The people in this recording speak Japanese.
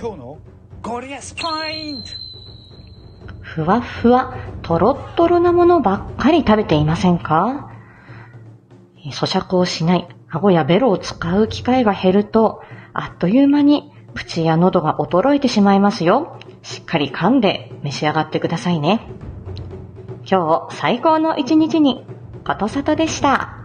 今日のゴリアスポイントふわふわ、とろっとろなものばっかり食べていませんか？咀嚼をしない、顎やベロを使う機会が減ると、あっという間に口や喉が衰えてしまいますよ。しっかり噛んで召し上がってくださいね。今日最高の一日に、ことさとでした。